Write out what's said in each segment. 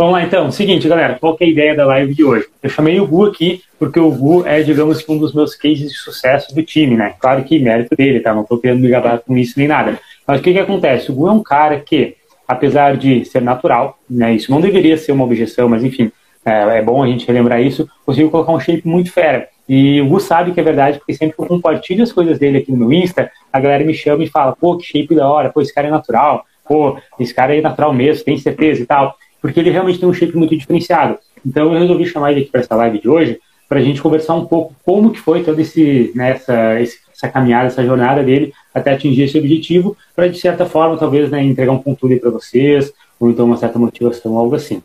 Vamos lá então. Seguinte, galera, qual é a ideia da live de hoje? Eu chamei o Gu aqui porque o Gu é, digamos, um dos meus cases de sucesso do time, né? Claro que mérito dele, tá? Não tô querendo me gabar com isso nem nada. Mas o que que acontece? O Gu é um cara que, apesar de ser natural, né? Isso não deveria ser uma objeção, mas enfim, é, é bom a gente relembrar isso, conseguiu colocar um shape muito fera. E o Gu sabe que é verdade, porque sempre que eu compartilho as coisas dele aqui no meu Insta, a galera me chama e fala, pô, que shape da hora, pô, esse cara é natural, pô, esse cara é natural mesmo, tem certeza e tal porque ele realmente tem um shape muito diferenciado. Então eu resolvi chamar ele aqui para essa live de hoje para a gente conversar um pouco como que foi toda esse, né, essa, essa caminhada, essa jornada dele até atingir esse objetivo, para de certa forma talvez né, entregar um conteúdo para vocês, ou então uma certa motivação, algo assim.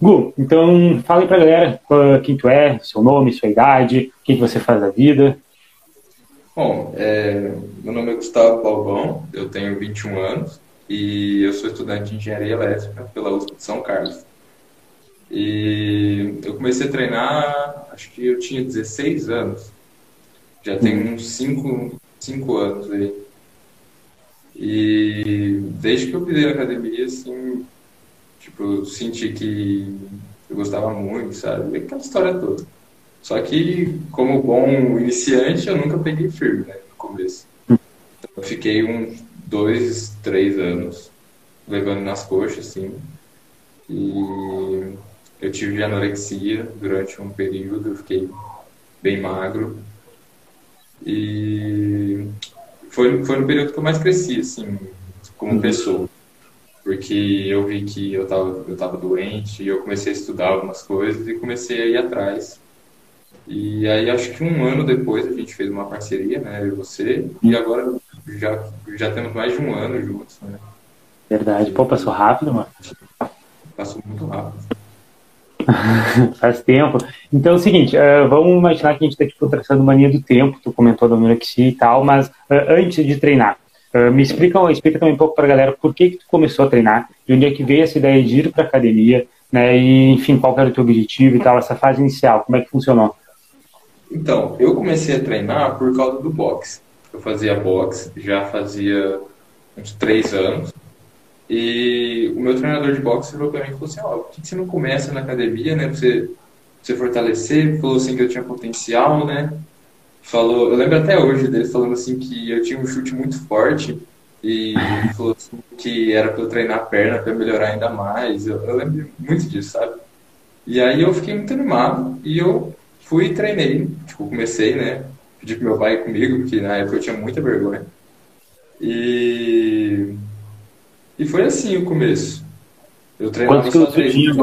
Gu, então fala aí para a galera quem tu é, seu nome, sua idade, o que, que você faz da vida. Bom, é, meu nome é Gustavo Balbão, eu tenho 21 anos, e eu sou estudante de engenharia elétrica pela USP de São Carlos. E eu comecei a treinar, acho que eu tinha 16 anos. Já tem uns 5, 5 anos aí. E desde que eu pisei na academia, assim, tipo, eu senti que eu gostava muito, sabe? Aquela história toda. Só que, como bom iniciante, eu nunca peguei firme, né, no começo. Então, eu fiquei uns dois, três anos levando nas coxas, assim. E eu tive anorexia durante um período, eu fiquei bem magro. E foi, foi no período que eu mais cresci, assim, como uhum. pessoa. Porque eu vi que eu tava, eu tava doente e eu comecei a estudar algumas coisas e comecei a ir atrás. E aí, acho que um ano depois, a gente fez uma parceria, né, eu e você, e agora já, já temos mais de um ano juntos, né? Verdade. Pô, passou rápido, mano. Passou muito rápido. Faz tempo. Então é o seguinte, uh, vamos imaginar que a gente está tipo, traçando mania do tempo, tu comentou da anorexia e tal, mas uh, antes de treinar, uh, me explica, explica também um pouco para a galera por que, que tu começou a treinar, de onde é que veio essa ideia de ir para academia, né, e enfim, qual era o teu objetivo e tal, essa fase inicial, como é que funcionou? Então, eu comecei a treinar por causa do boxe. Eu fazia boxe já fazia uns três anos. E o meu treinador de boxe falou pra mim, falou assim, ó, oh, por que você não começa na academia, né, pra você, pra você fortalecer? Falou assim que eu tinha potencial, né? Falou, eu lembro até hoje dele falando assim que eu tinha um chute muito forte e falou assim que era para eu treinar a perna para melhorar ainda mais. Eu, eu lembro muito disso, sabe? E aí eu fiquei muito animado e eu fui e treinei. Tipo, comecei, né? Pedi pro meu pai ir comigo, porque na época eu tinha muita vergonha. E, e foi assim o começo. Eu treinava só três vezes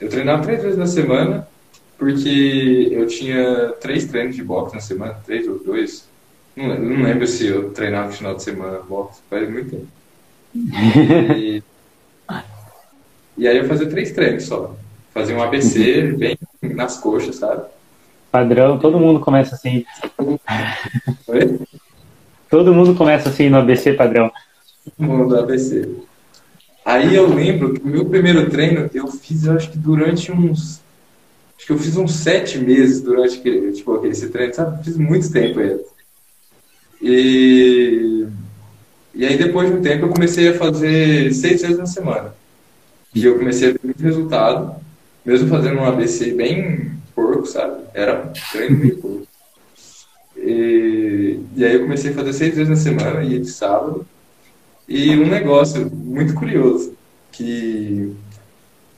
Eu treinava três vezes na semana, porque eu tinha três treinos de boxe na semana, três ou dois. Não, não lembro se eu treinava no final de semana boxe, faz muito tempo. E, e aí eu fazia três treinos só. Fazia um ABC bem nas coxas, sabe? Padrão, todo mundo começa assim. Oi? Todo mundo começa assim no ABC padrão. No ABC. Aí eu lembro que o meu primeiro treino eu fiz, eu acho que durante uns. Acho que eu fiz uns sete meses durante aquele, tipo, esse treino, sabe? Fiz muito tempo aí. E, e aí depois de um tempo eu comecei a fazer seis vezes na semana. E eu comecei a ter muito resultado, mesmo fazendo um ABC bem porco, sabe? Era treino meio porco. E, e aí eu comecei a fazer seis vezes na semana, ia de sábado. E um negócio muito curioso, que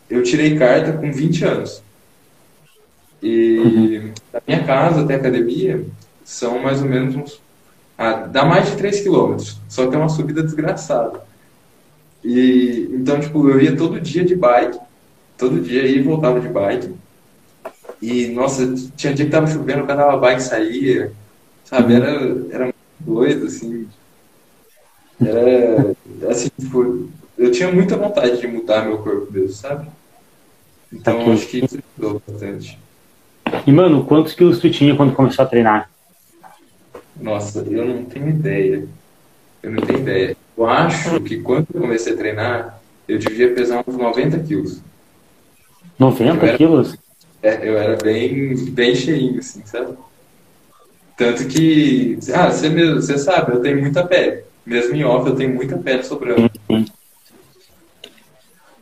eu tirei carta com 20 anos. E da minha casa até a academia são mais ou menos uns. Ah, dá mais de 3 quilômetros, só que é uma subida desgraçada. E então, tipo, eu ia todo dia de bike, todo dia ia e voltava de bike. E, nossa, tinha dia que tava chovendo, cada a bike saía, sabe? Era, era muito doido, assim. Era, assim, tipo, eu tinha muita vontade de mudar meu corpo mesmo, sabe? Então, Aqui. acho que isso ajudou bastante. E, mano, quantos quilos tu tinha quando começou a treinar? Nossa, eu não tenho ideia. Eu não tenho ideia. Eu acho que quando eu comecei a treinar, eu devia pesar uns 90 quilos. 90 era... quilos? É, eu era bem, bem cheinho, assim, sabe? Tanto que, ah, você, mesmo, você sabe, eu tenho muita pele. Mesmo em off, eu tenho muita pele sobrando.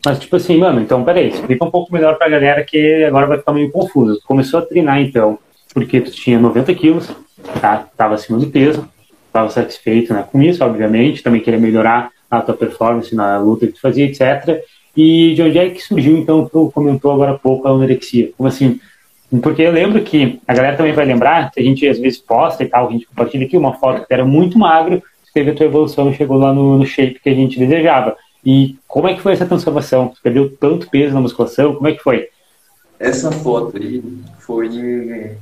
Mas, tipo assim, mano, então, peraí, explica um pouco melhor pra galera que agora vai ficar meio confuso. Tu começou a treinar, então, porque tu tinha 90 quilos, tá? Tava acima do peso, tava satisfeito né, com isso, obviamente, também queria melhorar a tua performance na luta que tu fazia, etc. E de onde é que surgiu, então, tu comentou agora há pouco a anorexia? Como assim? Porque eu lembro que a galera também vai lembrar, a gente às vezes posta e tal, a gente compartilha aqui uma foto que era muito magro, teve a tua evolução e chegou lá no, no shape que a gente desejava. E como é que foi essa transformação? Você perdeu tanto peso na musculação? Como é que foi? Essa foto aí foi em,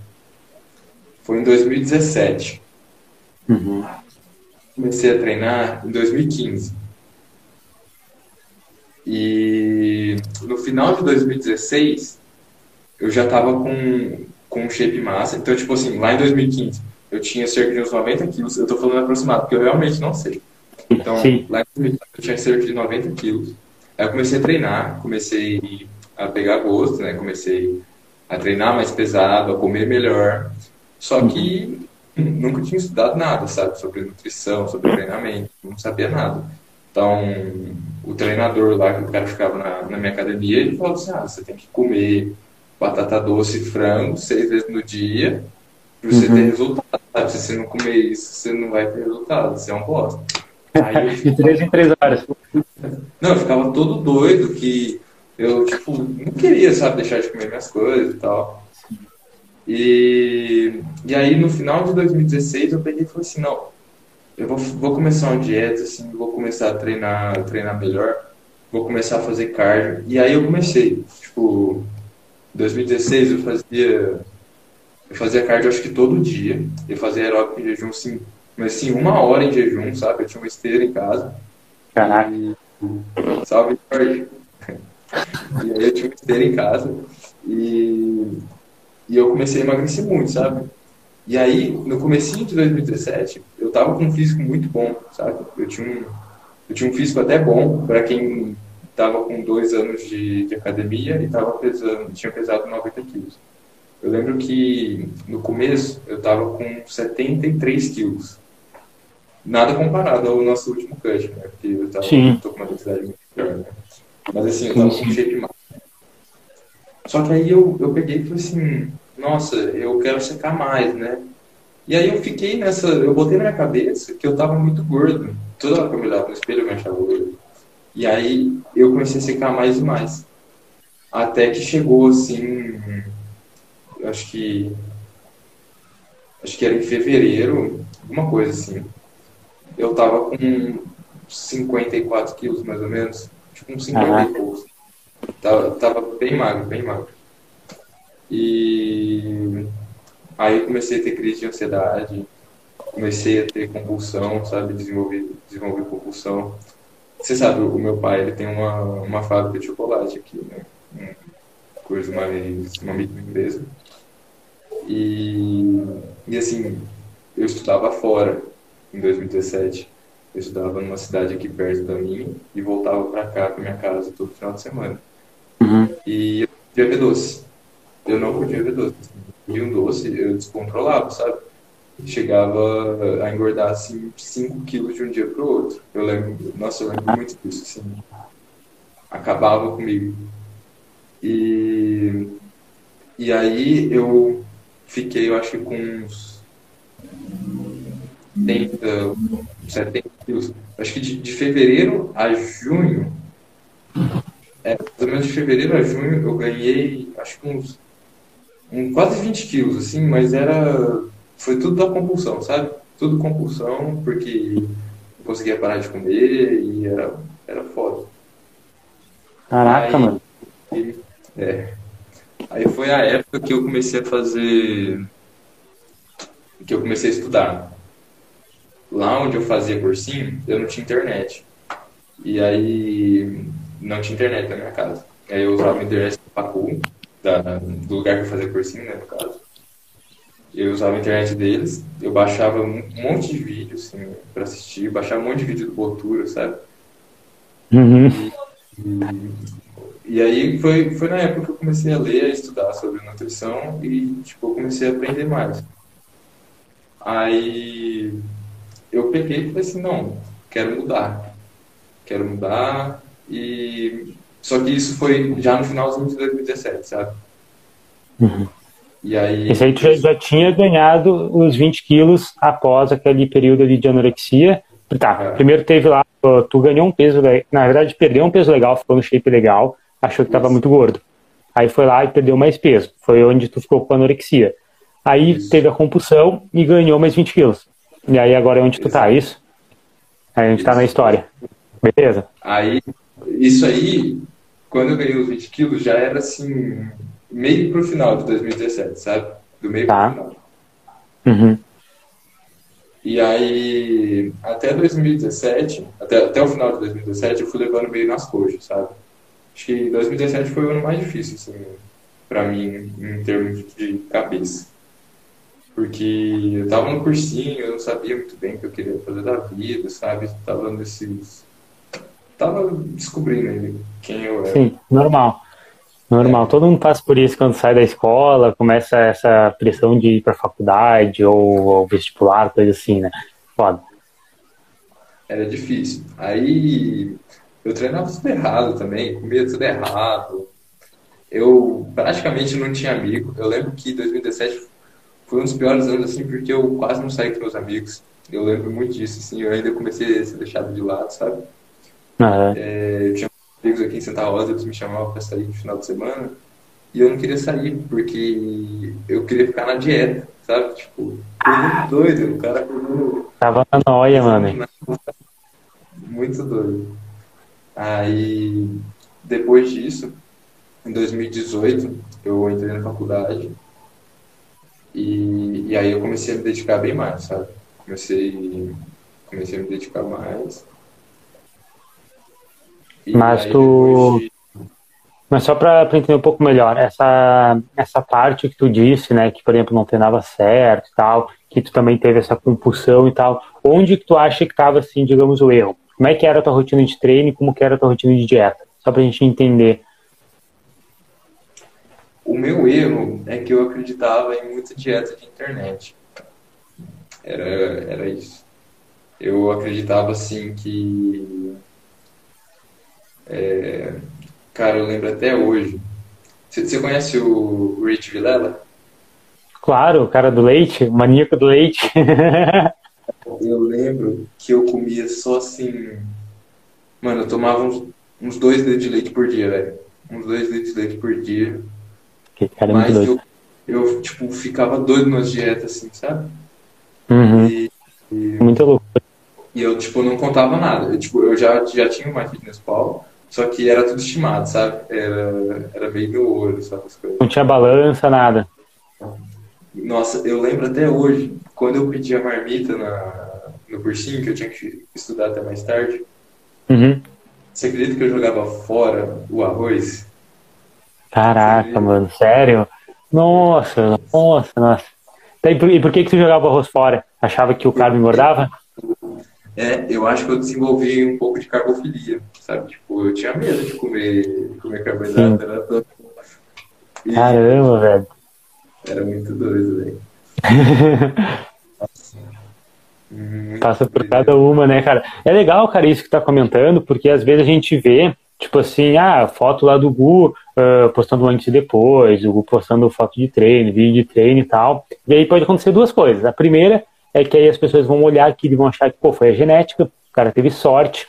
foi em 2017. Uhum. Comecei a treinar em 2015. E no final de 2016, eu já tava com, com shape massa. Então, tipo assim, lá em 2015, eu tinha cerca de uns 90 quilos. Eu tô falando aproximado, porque eu realmente não sei. Então, Sim. lá eu tinha cerca de 90 quilos. Aí eu comecei a treinar, comecei a pegar gosto, né? Comecei a treinar mais pesado, a comer melhor. Só que nunca tinha estudado nada, sabe? Sobre nutrição, sobre treinamento, não sabia nada. Então, o treinador lá, que o cara ficava na, na minha academia, ele falou assim, ah, você tem que comer batata doce e frango seis vezes no dia para você uhum. ter resultado, sabe? Se você não comer isso, você não vai ter resultado, você é um bosta. Aí de três em três horas. Não, eu ficava todo doido que eu, tipo, não queria, sabe, deixar de comer minhas coisas e tal. E, e aí, no final de 2016, eu peguei e falei assim, não, eu vou, vou começar uma dieta, assim, vou começar a treinar, treinar melhor, vou começar a fazer cardio. E aí eu comecei, tipo, 2016 eu fazia eu fazia cardio acho que todo dia. Eu fazia aeróbico em jejum, sim, mas assim, uma hora em jejum, sabe? Eu tinha uma esteira em casa. Caraca. E... Salve, Jorge. e aí eu tinha uma esteira em casa. E... e eu comecei a emagrecer muito, sabe? E aí, no comecinho de 2017, eu tava com um físico muito bom, sabe? Eu tinha um, eu tinha um físico até bom para quem tava com dois anos de, de academia e tava pesando, tinha pesado 90 quilos. Eu lembro que no começo eu tava com 73 quilos nada comparado ao nosso último cut, né? Porque eu tava, Sim. tô com uma densidade muito melhor, né? Mas assim, eu tava com shape massa. Só que aí eu, eu peguei e falei assim, nossa, eu quero secar mais, né? E aí eu fiquei nessa, eu botei na minha cabeça que eu tava muito gordo. Toda hora que eu me olhava no espelho eu me achava gordo. E aí eu comecei a secar mais e mais. Até que chegou assim, acho que acho que era em fevereiro, alguma coisa assim eu tava com 54 quilos, mais ou menos. Tipo, uns 50 e poucos. Tava, tava bem magro, bem magro. E aí eu comecei a ter crise de ansiedade, comecei a ter compulsão, sabe? Desenvolver, desenvolver compulsão. Você sabe, o meu pai ele tem uma, uma fábrica de chocolate aqui, né? Coisa mais, uma microempresa. E, e assim, eu estudava fora em 2017. Eu estudava numa cidade aqui perto da minha e voltava para cá, para minha casa, todo final de semana. Uhum. E eu podia ver doce. Eu não podia ver doce. E um doce eu descontrolava, sabe? Chegava a engordar assim 5 quilos de um dia para o outro. Eu lembro, nossa, eu lembro muito disso, assim. Acabava comigo. E, e aí eu fiquei, eu acho que com uns 70, 70 quilos. Acho que de, de fevereiro a junho, é, mais ou menos de fevereiro a junho, eu ganhei, acho que uns um, quase 20 quilos, assim, mas era. Foi tudo da compulsão, sabe? Tudo compulsão, porque eu conseguia parar de comer e era, era foda. Caraca, aí, mano. E, é. Aí foi a época que eu comecei a fazer. que eu comecei a estudar lá onde eu fazia cursinho, eu não tinha internet. E aí, não tinha internet na minha casa. Aí eu usava o endereço do Pacu, da, do lugar que eu fazia cursinho, né, no caso. Eu usava a internet deles, eu baixava um monte de vídeo, assim, pra assistir, baixava um monte de vídeo do Botura, sabe? Uhum. E, e, aí foi, foi na época que eu comecei a ler, a estudar sobre nutrição e, tipo, eu comecei a aprender mais. Aí eu peguei e falei assim, não, quero mudar. Quero mudar e Só que isso foi já no finalzinho de 2017, sabe? Uhum. E aí. Esse aí tu já, já, tinha ganhado os 20 quilos após aquele período ali de anorexia. Tá, é. primeiro teve lá, tu ganhou um peso, na verdade perdeu um peso legal, ficou no shape legal, achou que tava muito gordo. Aí foi lá e perdeu mais peso, foi onde tu ficou com anorexia. Aí isso. teve a compulsão e ganhou mais 20 quilos. E aí agora é onde tu tá, isso? Aí a gente isso. tá na história. Beleza? Aí, isso aí, quando eu ganhei os 20 quilos, já era assim, meio pro final de 2017, sabe? Do meio tá. pro final. Uhum. E aí, até 2017, até, até o final de 2017, eu fui levando meio nas coxas, sabe? Acho que 2017 foi o ano mais difícil, assim, pra mim, em termos de cabeça. Porque eu tava no cursinho, eu não sabia muito bem o que eu queria fazer da vida, sabe? Tava nesses. Tava descobrindo quem eu era. Sim, normal. Normal, todo mundo passa por isso quando sai da escola, começa essa pressão de ir para faculdade ou, ou, vestibular, coisa assim, né? Foda. Era difícil. Aí eu treinava tudo errado também, comia tudo errado. Eu praticamente não tinha amigo. Eu lembro que 2017 foi um dos piores anos, assim, porque eu quase não saí com meus amigos. Eu lembro muito disso, assim, eu ainda comecei a ser deixado de lado, sabe? Uhum. É, eu tinha amigos aqui em Santa Rosa, eles me chamavam para sair no final de semana. E eu não queria sair, porque eu queria ficar na dieta, sabe? Tipo, foi muito doido, o cara pegou. Tava na noia, mano. Muito doido. Aí, depois disso, em 2018, eu entrei na faculdade. E, e aí eu comecei a me dedicar bem mais, sabe? Comecei, comecei a me dedicar mais. Mas tu. De... Mas só para entender um pouco melhor, essa, essa parte que tu disse, né, que por exemplo não treinava certo e tal, que tu também teve essa compulsão e tal, onde que tu acha que estava assim, digamos, o erro? Como é que era a tua rotina de treino e como que era a tua rotina de dieta? Só pra gente entender. O meu erro é que eu acreditava em muita dieta de internet. Era, era isso. Eu acreditava assim que é, cara, eu lembro até hoje. Você, você conhece o Rich Vilela? Claro, o cara do leite, o maníaco do leite. eu lembro que eu comia só assim. Mano, eu tomava uns, uns dois litros de leite por dia, velho. Uns dois litros de leite por dia. Que cara é Mas eu, eu, tipo, ficava doido nas dietas, assim, sabe? Uhum. E, e, Muito louco. E eu, tipo, não contava nada. Eu, tipo, eu já, já tinha uma fitness pal. Só que era tudo estimado, sabe? Era, era meio meu olho, sabe? As coisas. Não tinha balança, nada. Nossa, eu lembro até hoje, quando eu pedi a marmita na, no cursinho, que eu tinha que estudar até mais tarde. Uhum. Você acredita que eu jogava fora o arroz? Caraca, mano, sério? Nossa, nossa, nossa. E por, e por que, que tu jogava arroz fora? Achava que o carbo engordava? É, eu acho que eu desenvolvi um pouco de carbofilia, sabe? Tipo, eu tinha medo de comer, de comer carboidrato. Era todo... e... Caramba, velho. Era muito doido, velho. Passa por cada uma, né, cara? É legal, cara, isso que tá comentando, porque às vezes a gente vê, tipo assim, ah, foto lá do Gu uh, postando antes e depois, o Gu postando foto de treino, vídeo de treino e tal. E aí pode acontecer duas coisas. A primeira é que aí as pessoas vão olhar aqui e vão achar que, pô, foi a genética, o cara teve sorte,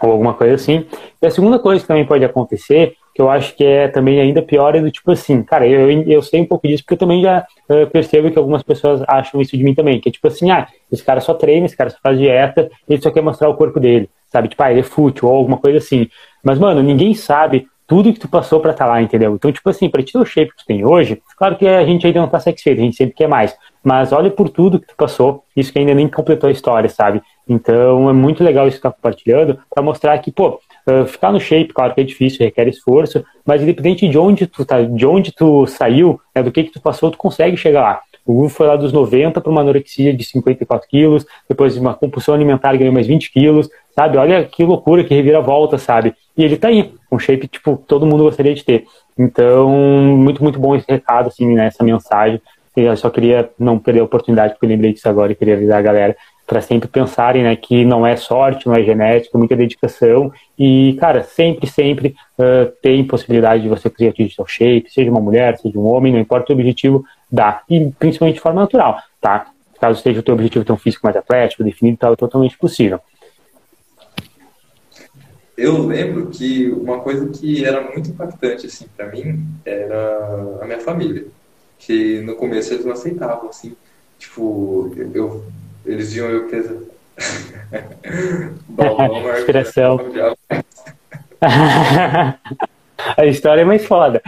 ou alguma coisa assim. E a segunda coisa que também pode acontecer, que eu acho que é também ainda pior, é do tipo assim, cara, eu, eu sei um pouco disso, porque eu também já uh, percebo que algumas pessoas acham isso de mim também, que é tipo assim, ah, esse cara só treina, esse cara só faz dieta, ele só quer mostrar o corpo dele, sabe? Tipo, ah, ele é fútil, ou alguma coisa assim. Mas, mano, ninguém sabe tudo que tu passou para estar tá lá, entendeu? Então, tipo assim, para ter o shape que tu tem hoje, claro que a gente ainda não tá satisfeito, a gente sempre quer mais, mas olha por tudo que tu passou, isso que ainda nem completou a história, sabe? Então, é muito legal isso que tá compartilhando, para mostrar que, pô, ficar no shape, claro que é difícil, requer esforço, mas independente de onde tu tá, de onde tu saiu, né, do que que tu passou, tu consegue chegar lá. O Hugo foi lá dos 90 para uma anorexia de 54 quilos, depois de uma compulsão alimentar ganhou mais 20 quilos, sabe? Olha que loucura, que reviravolta, sabe? E ele tá aí, um shape, tipo, todo mundo gostaria de ter. Então, muito, muito bom esse recado, assim, né, mensagem. Eu só queria não perder a oportunidade, porque eu lembrei disso agora e queria avisar a galera. para sempre pensarem né, que não é sorte, não é genética, é muita dedicação e, cara, sempre, sempre uh, tem possibilidade de você atingir seu shape, seja uma mulher, seja um homem, não importa o objetivo, dá, e principalmente de forma natural, tá? Caso esteja o teu objetivo ter um físico mais atlético, definido, tal, é totalmente possível. Eu lembro que uma coisa que era muito impactante assim para mim era a minha família, que no começo eles não aceitavam assim, tipo, eu eles viam eu pesa. Inspiração. a história é mais foda.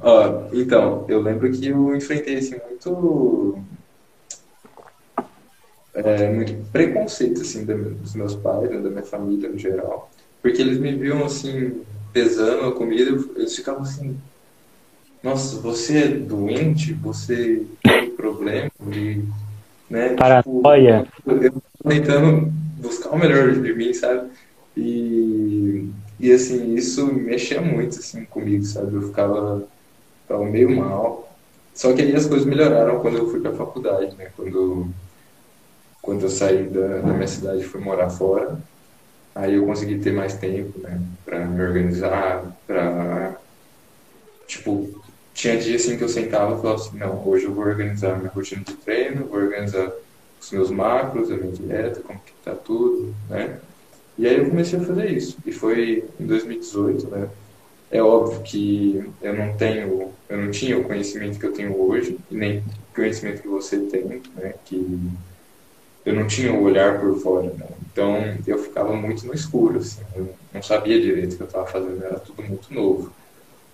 Ó, então, eu lembro que eu enfrentei assim, muito. É, muito preconceito assim, dos meus pais, né, da minha família no geral. Porque eles me viam assim, pesando a comida, eles ficavam assim. Nossa, você é doente? Você tem problema de né? Paranoia. Tipo, eu tentando buscar o melhor de mim, sabe? E, e assim, isso mexia muito assim, comigo, sabe? Eu ficava, ficava meio mal. Só que aí as coisas melhoraram quando eu fui para a faculdade, né? Quando, quando eu saí da, da minha cidade e fui morar fora. Aí eu consegui ter mais tempo, né? Para me organizar, para tipo, tinha dias assim que eu sentava e falava assim, não, hoje eu vou organizar minha rotina de treino, vou organizar os meus macros, a minha dieta, como que tá tudo, né? E aí eu comecei a fazer isso. E foi em 2018, né? É óbvio que eu não tenho, eu não tinha o conhecimento que eu tenho hoje, nem o conhecimento que você tem, né? Que eu não tinha o olhar por fora, né? Então eu ficava muito no escuro, assim. Eu não sabia direito o que eu estava fazendo, era tudo muito novo.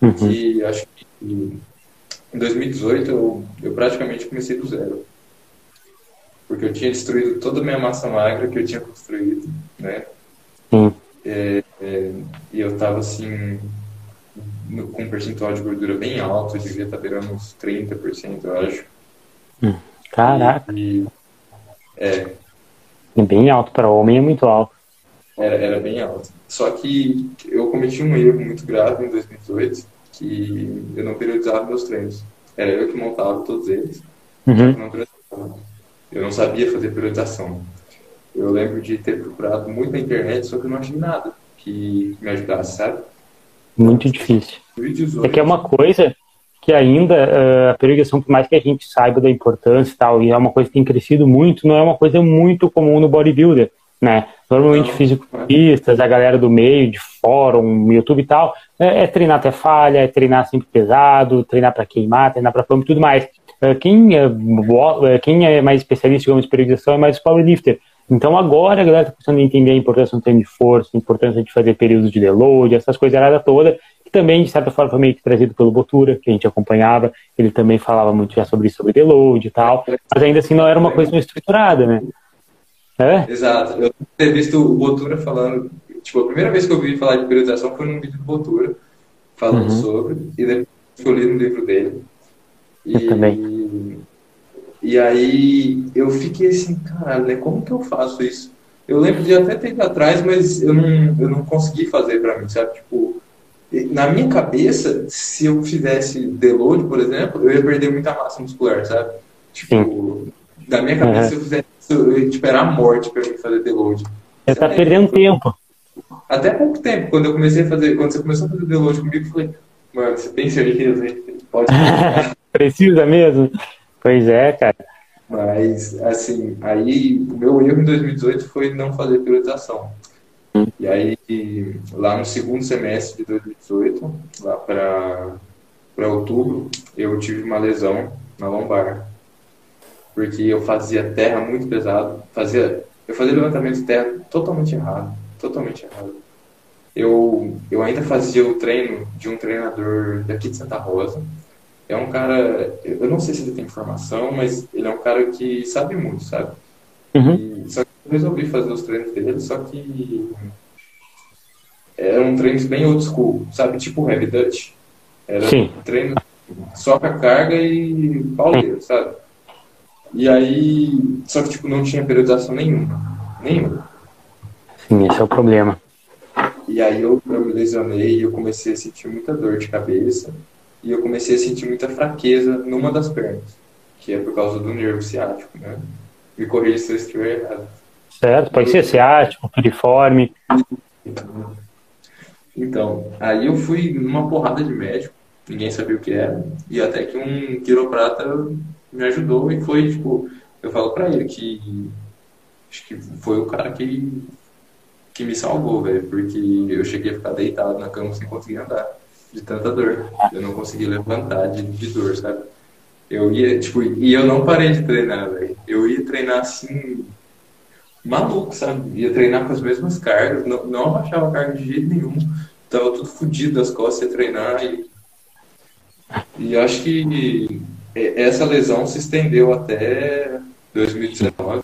Uhum. E acho que em 2018 eu, eu praticamente comecei do zero. Porque eu tinha destruído toda a minha massa magra que eu tinha construído, né? Uhum. É, é, e eu tava assim, no, com um percentual de gordura bem alto, eu devia estar tá beirando uns 30%, eu acho. Hum. Caraca! E, é. Bem alto, para homem é muito alto. Era, era bem alto. Só que eu cometi um erro muito grave em 2018 que eu não periodizava meus treinos. Era eu que montava todos eles. Uhum. Não eu não sabia fazer periodização. Eu lembro de ter procurado muito na internet, só que eu não achei nada que me ajudasse, sabe? Muito difícil. 2018, é que é uma coisa que ainda uh, a periodização, por mais que a gente saiba da importância e tal, e é uma coisa que tem crescido muito, não é uma coisa muito comum no bodybuilder, né? Normalmente fisiculturistas, a galera do meio, de fórum, YouTube e tal, é, é treinar até falha, é treinar sempre pesado, treinar para queimar, treinar para fome e tudo mais. É, quem é, é, quem é mais especialista, digamos, em periodização é mais o powerlifter. Então agora a galera está começando a entender a importância do treino de força, a importância de fazer períodos de deload, essas coisas toda, que também, de certa forma, foi meio que trazido pelo Botura, que a gente acompanhava, ele também falava muito já sobre isso, sobre deload e tal, mas ainda assim não era uma coisa estruturada, né? É? Exato. Eu ter visto o Botura falando. Tipo, a primeira vez que eu ouvi falar de periodização foi num vídeo do Botura, falando uhum. sobre, e depois eu li no livro dele. E, eu também. E aí eu fiquei assim, caralho, né? Como que eu faço isso? Eu lembro de até ter ido atrás, mas eu não, eu não consegui fazer pra mim, sabe? Tipo, na minha cabeça, se eu fizesse deload, por exemplo, eu ia perder muita massa muscular, sabe? Tipo, Sim. na minha cabeça, uhum. se eu fizesse tipo, era a morte para mim fazer deload. Você tá perdendo tempo. Até pouco tempo, quando eu comecei a fazer, quando você começou a fazer deload comigo, eu falei, mano, você tem certeza? Pode Precisa mesmo? Pois é, cara. Mas, assim, aí o meu erro em 2018 foi não fazer priorização. E aí, lá no segundo semestre de 2018, lá para outubro, eu tive uma lesão na lombar porque eu fazia terra muito pesado, fazia, eu fazia levantamento de terra totalmente errado, totalmente errado. Eu, eu ainda fazia o treino de um treinador daqui de Santa Rosa. É um cara, eu não sei se ele tem informação, mas ele é um cara que sabe muito, sabe? Uhum. E, só que eu resolvi fazer os treinos dele, só que eram treinos bem old school, sabe? Tipo heavy Dutch. Era Sim. treino só com a carga e pauleiro, sabe? E aí, só que tipo, não tinha periodização nenhuma. Nenhuma. Sim, esse é o problema. E aí eu, eu me lesionei e eu comecei a sentir muita dor de cabeça. E eu comecei a sentir muita fraqueza numa das pernas, que é por causa do nervo ciático, né? Me corrija se eu estiver errado. Certo, pode ser ciático, piriforme. Então, aí eu fui numa porrada de médico, ninguém sabia o que era, e até que um quiroprata me ajudou e foi, tipo, eu falo pra ele que acho que foi o cara que, que me salvou, velho, porque eu cheguei a ficar deitado na cama sem conseguir andar, de tanta dor. Eu não conseguia levantar de, de dor, sabe? Eu ia, tipo, e eu não parei de treinar, velho. Eu ia treinar assim, maluco, sabe? Ia treinar com as mesmas cargas, não, não abaixava carga de jeito nenhum. Tava tudo fodido das costas, ia treinar e. E acho que essa lesão se estendeu até 2019.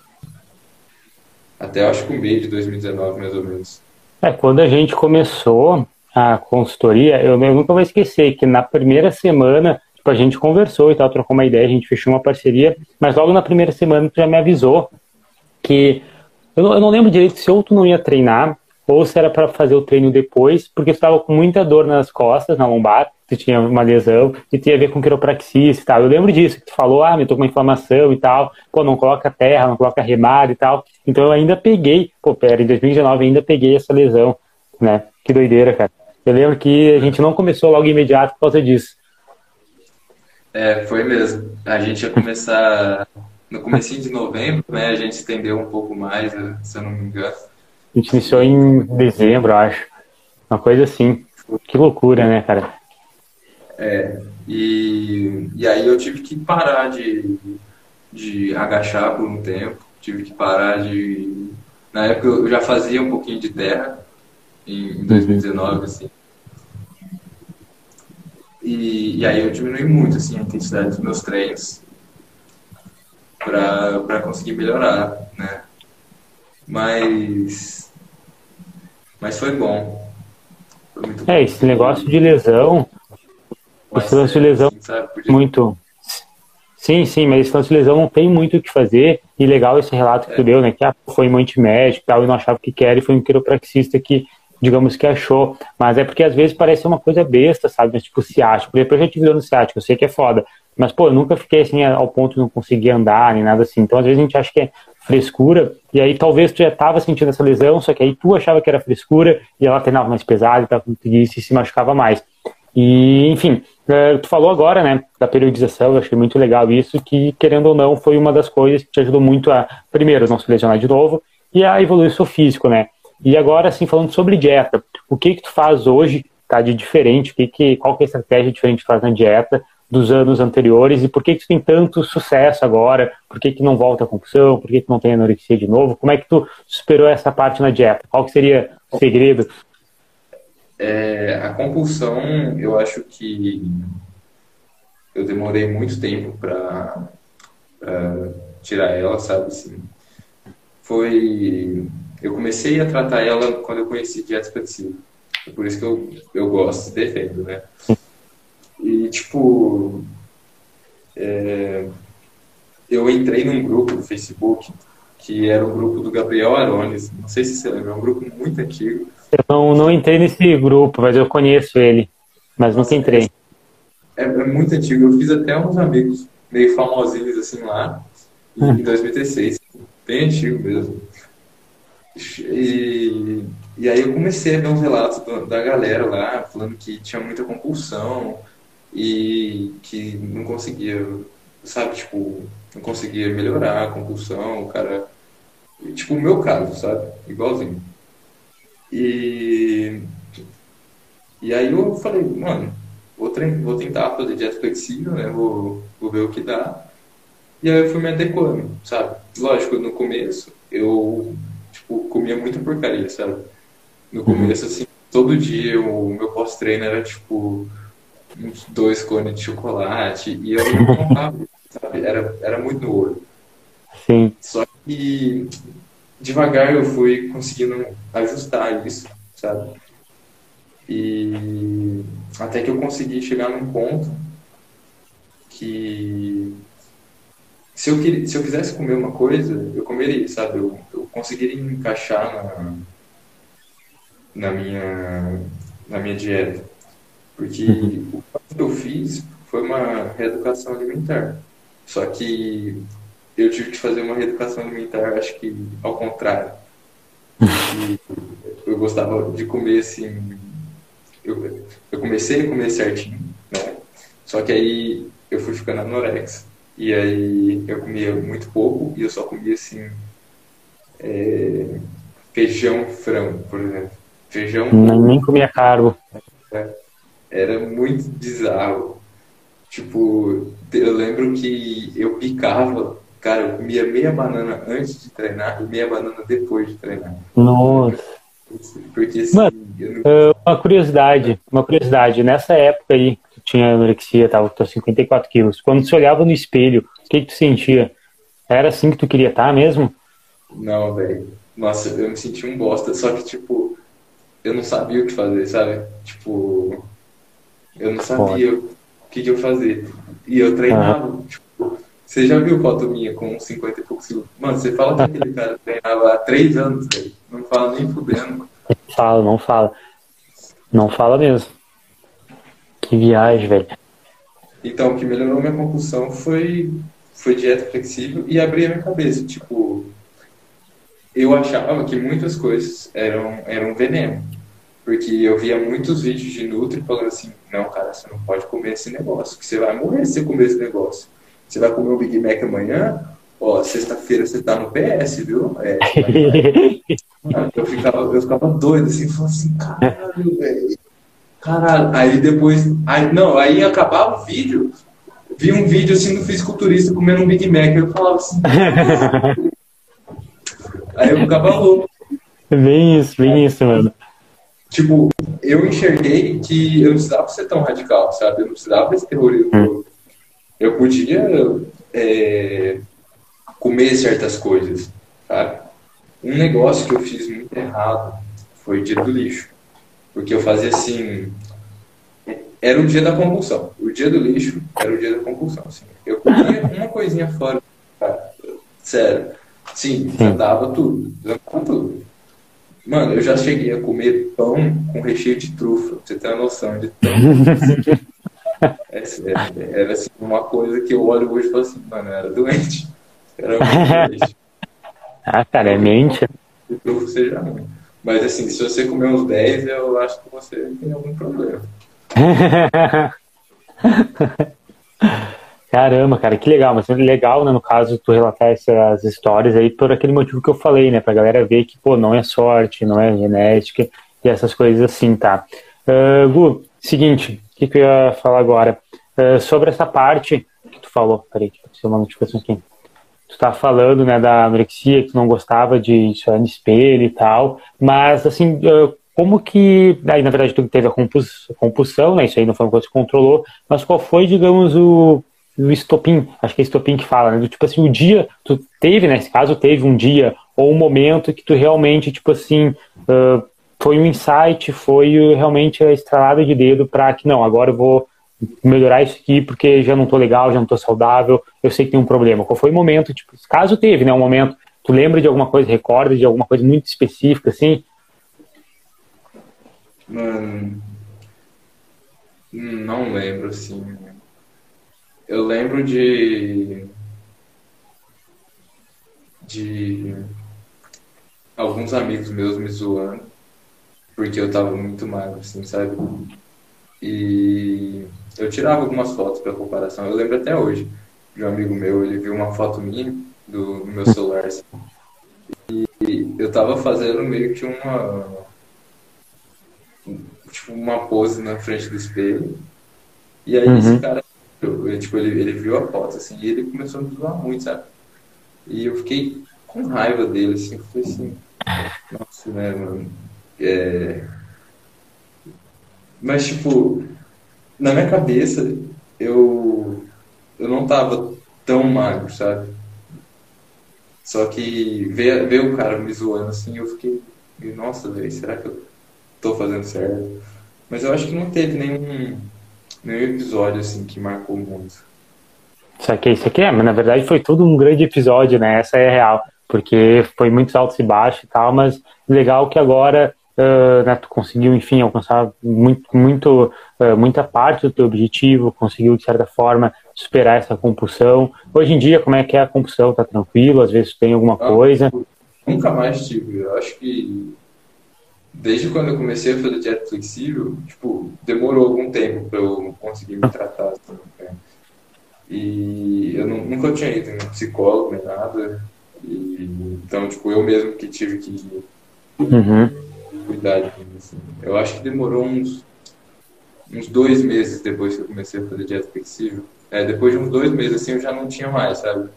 Até acho que o meio de 2019, mais ou menos. É, quando a gente começou a consultoria, eu, eu nunca vou esquecer que na primeira semana a gente conversou e tal, trocou uma ideia, a gente fechou uma parceria, mas logo na primeira semana tu já me avisou que eu não, eu não lembro direito se ou tu não ia treinar ou se era para fazer o treino depois, porque tu estava com muita dor nas costas, na lombar, tu tinha uma lesão e tinha a ver com quiropraxia e tal. Eu lembro disso, que tu falou, ah, me tô com uma inflamação e tal, pô, não coloca terra, não coloca remada e tal. Então eu ainda peguei, pô, pera, em 2019 ainda peguei essa lesão, né? Que doideira, cara. Eu lembro que a gente não começou logo imediato por causa disso. É, foi mesmo. A gente ia começar no começo de novembro, né? A gente estendeu um pouco mais, né, se eu não me engano. A gente iniciou em dezembro, acho. Uma coisa assim. Que loucura, né, cara? É, e, e aí eu tive que parar de, de agachar por um tempo, tive que parar de. Na época eu já fazia um pouquinho de terra, em 2019, assim. E, e aí eu diminui muito assim, a intensidade dos meus treinos para conseguir melhorar, né? Mas, mas foi bom. Foi muito é, esse negócio de lesão, mas, esse lance de lesão assim, muito... Sim, sim, mas esse lance de lesão não tem muito o que fazer. E legal esse relato que é. tu deu, né? Que ah, foi um antimédico e tal, e não achava o que quer, e foi um quiropraxista que digamos que achou. Mas é porque às vezes parece uma coisa besta, sabe? Mas, tipo, ciático. Depois eu já tive dor no ciático, eu sei que é foda. Mas, pô, eu nunca fiquei assim ao ponto de não conseguir andar, nem nada assim. Então, às vezes a gente acha que é frescura, e aí talvez tu já tava sentindo essa lesão, só que aí tu achava que era frescura, e ela treinava mais pesado e e se machucava mais. E, enfim, é, tu falou agora, né, da periodização, eu achei muito legal isso, que, querendo ou não, foi uma das coisas que te ajudou muito a, primeiro, não se lesionar de novo, e a evoluir seu físico, né. E agora, assim, falando sobre dieta, o que que tu faz hoje, tá, de diferente, o que que, qual que é a estratégia diferente que tu faz na dieta dos anos anteriores e por que que tu tem tanto sucesso agora, por que que não volta a compulsão, por que que não tem anorexia de novo, como é que tu superou essa parte na dieta? Qual que seria o segredo? É, a compulsão, eu acho que eu demorei muito tempo para tirar ela, sabe assim. Foi eu comecei a tratar ela quando eu conheci dieta flexível. É por isso que eu, eu gosto e defendo, né? E, tipo, é, eu entrei num grupo no Facebook que era o grupo do Gabriel Arones. Não sei se você lembra, é um grupo muito antigo. Eu não, não entrei nesse grupo, mas eu conheço ele. Mas nunca entrei. É, é, muito antigo. Eu fiz até uns amigos meio famosinhos assim lá, em hum. 2016. Bem antigo mesmo. E, e aí eu comecei a ver uns relatos da galera lá, falando que tinha muita compulsão e que não conseguia, sabe, tipo, não conseguia melhorar a compulsão, o cara. Tipo, o meu caso, sabe? Igualzinho. E, e aí eu falei, mano, vou, vou tentar fazer dieta flexível, né? Vou, vou ver o que dá. E aí eu fui me adequando, sabe? Lógico, no começo eu tipo, comia muita porcaria, sabe? No começo, assim, todo dia o meu pós-treino era, tipo, uns dois cones de chocolate, e eu não comprava, sabe? Era, era muito no olho. Sim. Só que devagar eu fui conseguindo ajustar isso, sabe? E até que eu consegui chegar num ponto que se eu, se eu quisesse comer uma coisa, eu comeria, sabe? Eu, eu conseguiria encaixar na, na, minha, na minha dieta. Porque o que eu fiz foi uma reeducação alimentar. Só que eu tive que fazer uma reeducação alimentar, acho que ao contrário. E eu gostava de comer assim. Eu, eu comecei a comer certinho, né? Só que aí eu fui ficando anorexia. E aí eu comia muito pouco e eu só comia assim. É, feijão frango, por exemplo. Feijão. Nem, nem comia carbo. É, era muito bizarro. Tipo, eu lembro que eu picava, cara, eu comia meia banana antes de treinar e meia banana depois de treinar. Nossa. Porque assim, Mano, não... uma curiosidade, uma curiosidade, nessa época aí, tu tinha anorexia, tava com 54 quilos, quando você olhava no espelho, o que, que tu sentia? Era assim que tu queria estar tá mesmo? Não, velho. Nossa, eu me senti um bosta, só que, tipo, eu não sabia o que fazer, sabe? Tipo, eu não sabia o que, que eu fazia. E eu treinava, ah. tipo, você já viu foto minha com 50 e poucos quilos? Mano, você fala que aquele cara treinava há três anos, velho. Não fala nem fudendo. Não fala, não fala. Não fala mesmo. Que viagem, velho. Então, o que melhorou minha compulsão foi, foi dieta flexível e abrir a minha cabeça. Tipo, eu achava que muitas coisas eram, eram veneno. Porque eu via muitos vídeos de Nutri falando assim, não, cara, você não pode comer esse negócio, que você vai morrer se você comer esse negócio. Você vai comer o Big Mac amanhã, ó, sexta-feira você tá no PS, viu? É, eu, ficava, eu ficava doido, assim, falando assim, caralho, velho. Caralho. Aí depois, aí, não, aí acabava o vídeo, vi um vídeo assim do fisiculturista comendo um Big Mac, eu falava assim, aí eu ficava louco. Bem isso, bem isso, mano tipo, eu enxerguei que eu não precisava ser tão radical, sabe? Eu não precisava desse terrorismo. Hum. Eu podia é, comer certas coisas, sabe? Um negócio que eu fiz muito errado foi o dia do lixo. Porque eu fazia assim. Era o dia da compulsão. O dia do lixo era o dia da compulsão. Assim. Eu comia uma coisinha fora. Cara. Sério. Sim, jantava tudo. Jantava tudo. Mano, eu já cheguei a comer pão com recheio de trufa, pra você ter uma noção de tão. é, é, era assim, uma coisa que eu olho hoje e falo assim, mano, eu era doente. Era muito doente. ah, cara, é mente. De trufa seja ruim. Mas assim, se você comer uns 10, eu acho que você tem algum problema. Caramba, cara, que legal, mas legal, né, no caso, tu relatar essas histórias aí por aquele motivo que eu falei, né, pra galera ver que, pô, não é sorte, não é genética e essas coisas assim, tá? Uh, Gu, seguinte, o que, que, eu ia falar agora? Uh, sobre essa parte que tu falou, peraí, deixa eu uma notificação aqui. Tu tá falando, né, da anorexia, que tu não gostava de isso no espelho e tal, mas, assim, uh, como que, aí na verdade tu teve a compulsão, né, isso aí não foi uma coisa que controlou, mas qual foi, digamos, o o estopim, acho que é estopim que fala, né? Do, tipo assim, o dia, tu teve, nesse caso, teve um dia ou um momento que tu realmente, tipo assim, uh, foi um insight, foi realmente a estralada de dedo para que, não, agora eu vou melhorar isso aqui porque já não tô legal, já não tô saudável, eu sei que tem um problema. Qual foi o momento, tipo, caso teve, né, um momento, tu lembra de alguma coisa, recorda de alguma coisa muito específica, assim? Mano, não lembro, assim, eu lembro de. de. alguns amigos meus me zoando, porque eu tava muito magro, assim, sabe? E eu tirava algumas fotos para comparação. Eu lembro até hoje de um amigo meu, ele viu uma foto minha do, meu celular, assim, e eu tava fazendo meio que uma. tipo, uma pose na frente do espelho. E aí uhum. esse cara eu, tipo, ele, ele viu a foto, assim, e ele começou a me zoar muito, sabe? E eu fiquei com raiva dele, assim, eu falei assim, nossa, né, mano? É... Mas, tipo, na minha cabeça, eu, eu não tava tão magro, sabe? Só que ver, ver o cara me zoando assim, eu fiquei, nossa, velho, será que eu tô fazendo certo? Mas eu acho que não teve nenhum nenhum episódio assim que marcou muito. Isso aqui, isso aqui é, mas na verdade foi tudo um grande episódio, né? Essa é a real. Porque foi muitos altos e baixos e tal, mas legal que agora uh, né, tu conseguiu, enfim, alcançar muito, muito, uh, muita parte do teu objetivo, conseguiu, de certa forma, superar essa compulsão. Hoje em dia, como é que é a compulsão? Tá tranquilo? Às vezes tem alguma ah, coisa? Nunca mais tive. Eu acho que desde quando eu comecei a fazer dieta flexível, tipo, demorou algum tempo para eu conseguir me tratar. Assim, né? E eu nunca tinha ido em psicólogo nem nada. E, então, tipo, eu mesmo que tive que uhum. cuidar de mim. Assim. Eu acho que demorou uns, uns dois meses depois que eu comecei a fazer dieta flexível. É, depois de uns dois meses, assim, eu já não tinha mais, sabe?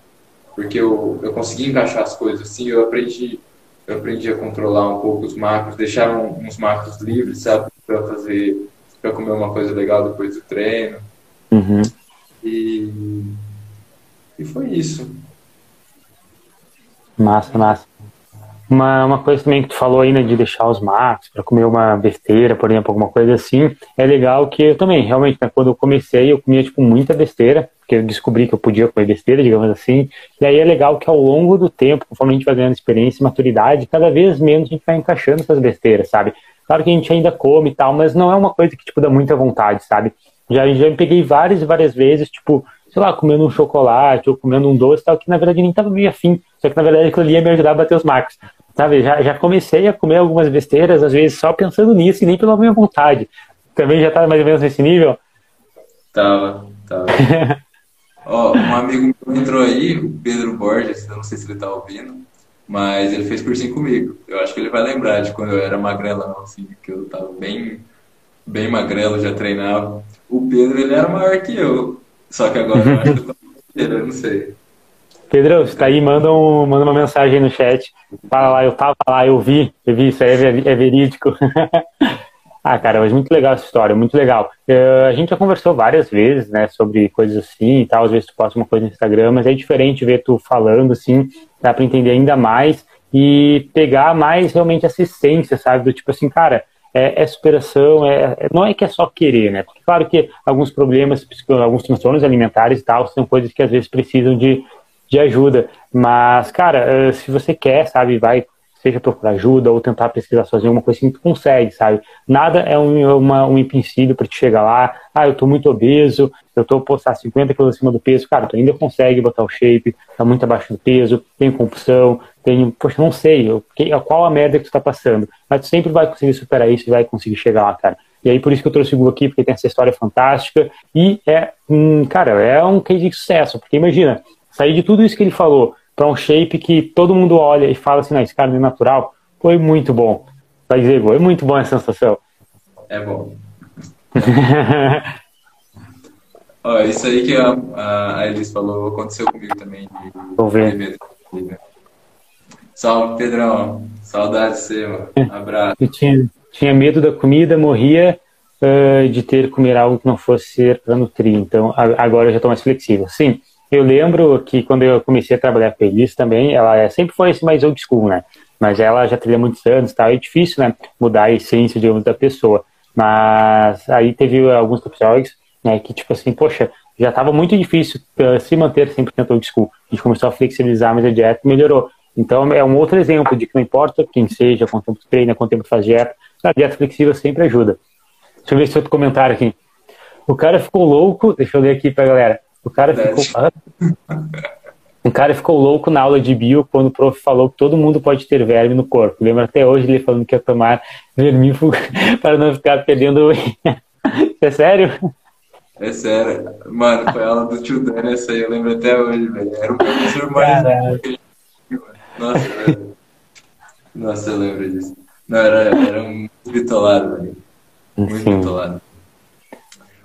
Porque eu, eu consegui encaixar as coisas, assim, eu aprendi eu aprendi a controlar um pouco os macros, deixar uns macros livres, sabe, para fazer, para comer uma coisa legal depois do treino. Uhum. E, e foi isso. Massa, massa. Uma, uma coisa também que tu falou aí, né, de deixar os macros para comer uma besteira, por exemplo, alguma coisa assim, é legal que eu também, realmente, né, quando eu comecei, eu comia, tipo, muita besteira, porque eu descobri que eu podia comer besteira, digamos assim, e aí é legal que ao longo do tempo, conforme a gente vai ganhando experiência e maturidade, cada vez menos a gente vai encaixando essas besteiras, sabe? Claro que a gente ainda come e tal, mas não é uma coisa que, tipo, dá muita vontade, sabe? Já, já me peguei várias e várias vezes, tipo, sei lá, comendo um chocolate ou comendo um doce tal, que na verdade nem tava meio afim, só que na verdade aquilo ia me ajudar a bater os macros. Sabe, já, já comecei a comer algumas besteiras, às vezes só pensando nisso e nem pela minha vontade. Também já tá mais ou menos nesse nível? Tava, tava. Ó, um amigo meu entrou aí, o Pedro Borges, eu não sei se ele tá ouvindo, mas ele fez cursinho comigo. Eu acho que ele vai lembrar de quando eu era magrelão, assim, que eu tava bem, bem magrelo, já treinava. O Pedro, ele era maior que eu, só que agora eu acho que eu tô eu não sei. Pedro, você tá aí, manda, um, manda uma mensagem no chat. Fala lá, eu tava lá, eu vi, eu vi, isso aí é, é verídico. ah, cara, mas muito legal essa história, muito legal. Uh, a gente já conversou várias vezes, né, sobre coisas assim e tal, às vezes tu posta uma coisa no Instagram, mas é diferente ver tu falando assim, dá pra entender ainda mais e pegar mais realmente assistência, sabe? Do tipo assim, cara, é, é superação, é, é, não é que é só querer, né? Porque claro que alguns problemas, alguns transtornos alimentares e tal, são coisas que às vezes precisam de de ajuda. Mas, cara, eh, se você quer, sabe, vai, seja procurar ajuda ou tentar pesquisar sozinho, uma coisa assim, tu consegue, sabe? Nada é um, uma, um empecilho para te chegar lá. Ah, eu tô muito obeso, eu tô postar 50 quilos acima do peso. Cara, tu ainda consegue botar o shape, tá muito abaixo do peso, tem compulsão, tem, poxa, não sei, qual a merda que tu tá passando. Mas tu sempre vai conseguir superar isso e vai conseguir chegar lá, cara. E aí por isso que eu trouxe o Google aqui, porque tem essa história fantástica. E é, hum, cara, é um case de sucesso, porque imagina, sair de tudo isso que ele falou para um shape que todo mundo olha e fala assim, não, esse cara não é natural, foi muito bom. Vai dizer, é muito bom essa sensação. É bom. Ó, isso aí que a, a Elis falou aconteceu comigo também. Vou ver. Salve, Pedrão. Saudade de você, mano. Abraço. Eu tinha, tinha medo da comida, morria uh, de ter comer algo que não fosse ser para nutrir. Então, agora eu já estou mais flexível. Sim, eu lembro que quando eu comecei a trabalhar com eles também, ela é, sempre foi mais old school, né? Mas ela já teria muitos anos, tá? É difícil, né? Mudar a essência, digamos, da pessoa. Mas aí teve alguns episódios, né? Que tipo assim, poxa, já estava muito difícil uh, se manter 100% old school. A gente começou a flexibilizar, mas a dieta melhorou. Então é um outro exemplo de que não importa quem seja, quanto tempo treina, quanto tempo faz dieta, a dieta flexível sempre ajuda. Deixa eu ver esse outro comentário aqui. O cara ficou louco, deixa eu ler aqui pra galera. O cara ficou. O cara ficou louco na aula de bio quando o prof falou que todo mundo pode ter verme no corpo. Lembra até hoje ele falando que ia tomar vermífugo para não ficar perdendo. é sério? É sério. Mano, foi a aula do tio Dan essa aí, eu lembro até hoje, velho. Era um professor mais. Nossa, velho. Nossa, eu lembro disso. Não, era, era um bitolado, velho. Muito Sim. bitolado.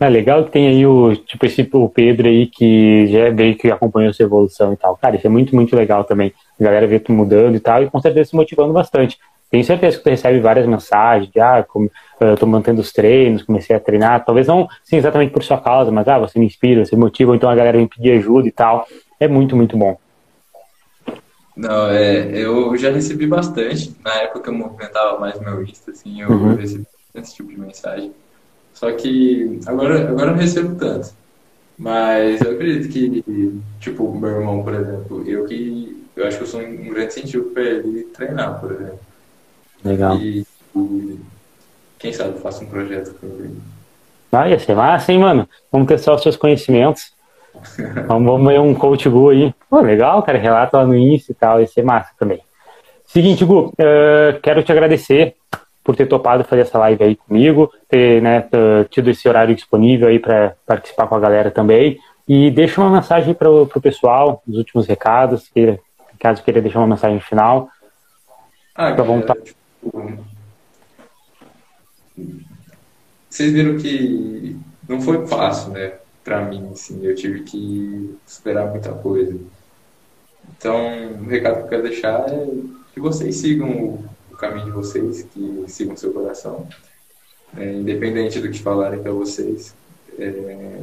É legal que tem aí o, tipo, esse, o Pedro aí que já veio que acompanhou sua evolução e tal. Cara, isso é muito, muito legal também. A galera vê tu mudando e tal, e com certeza se motivando bastante. Tenho certeza que tu recebe várias mensagens de, ah, como, eu tô mantendo os treinos, comecei a treinar, talvez não, sim, exatamente por sua causa, mas, ah, você me inspira, você me motiva, então a galera vem pedir ajuda e tal. É muito, muito bom. Não, é, eu já recebi bastante. Na época que eu movimentava mais meu Insta, assim, eu uhum. recebi esse tipo de mensagem. Só que agora, agora eu não recebo tanto. Mas eu acredito que, tipo, meu irmão, por exemplo, eu que. Eu acho que eu sou um grande incentivo para ele treinar, por exemplo. Legal. E E quem sabe faça um projeto com ele. Ah, ia ser massa, hein, mano? Vamos testar os seus conhecimentos. vamos, vamos ver um coach Gu aí. Pô, legal, cara, relata lá no Insta e tal, ia ser massa também. Seguinte, Gu, uh, quero te agradecer por ter topado fazer essa live aí comigo, ter né, tido esse horário disponível aí para participar com a galera também. E deixa uma mensagem para o pessoal, os últimos recados, que, caso queira deixar uma mensagem final. Ah, Fica vontade. Tipo, vocês viram que não foi fácil, né? Para mim, assim, eu tive que superar muita coisa. Então, o recado que eu quero deixar é que vocês sigam caminho de vocês, que sigam seu coração, é, independente do que falarem para vocês. É,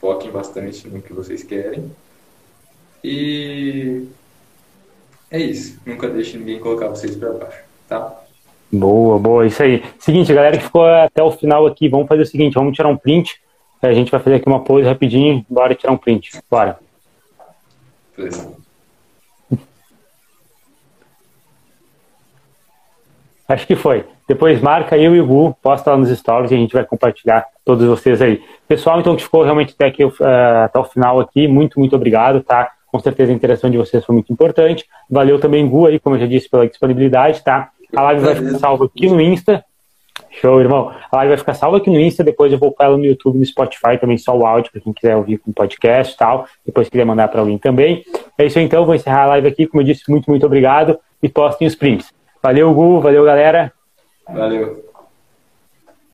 foquem bastante no que vocês querem. E é isso. Nunca deixe ninguém colocar vocês para baixo, tá? Boa, boa, isso aí. Seguinte, galera que ficou até o final aqui, vamos fazer o seguinte, vamos tirar um print. A gente vai fazer aqui uma pose rapidinho, bora tirar um print. Bora. Beleza. Acho que foi. Depois marca eu e o Gu, posta lá nos stories e a gente vai compartilhar todos vocês aí. Pessoal, então que ficou realmente até, aqui, uh, até o final aqui, muito, muito obrigado, tá? Com certeza a interação de vocês foi muito importante. Valeu também, Gu, aí, como eu já disse, pela disponibilidade, tá? A live vai ficar salva aqui no Insta. Show, irmão. A live vai ficar salva aqui no Insta, depois eu vou para ela no YouTube, no Spotify, também só o áudio, para quem quiser ouvir com podcast e tal. Depois quiser mandar para alguém também. É isso aí, então, vou encerrar a live aqui. Como eu disse, muito, muito obrigado. E postem os prints. Valeu, Gu. Valeu, galera. Valeu.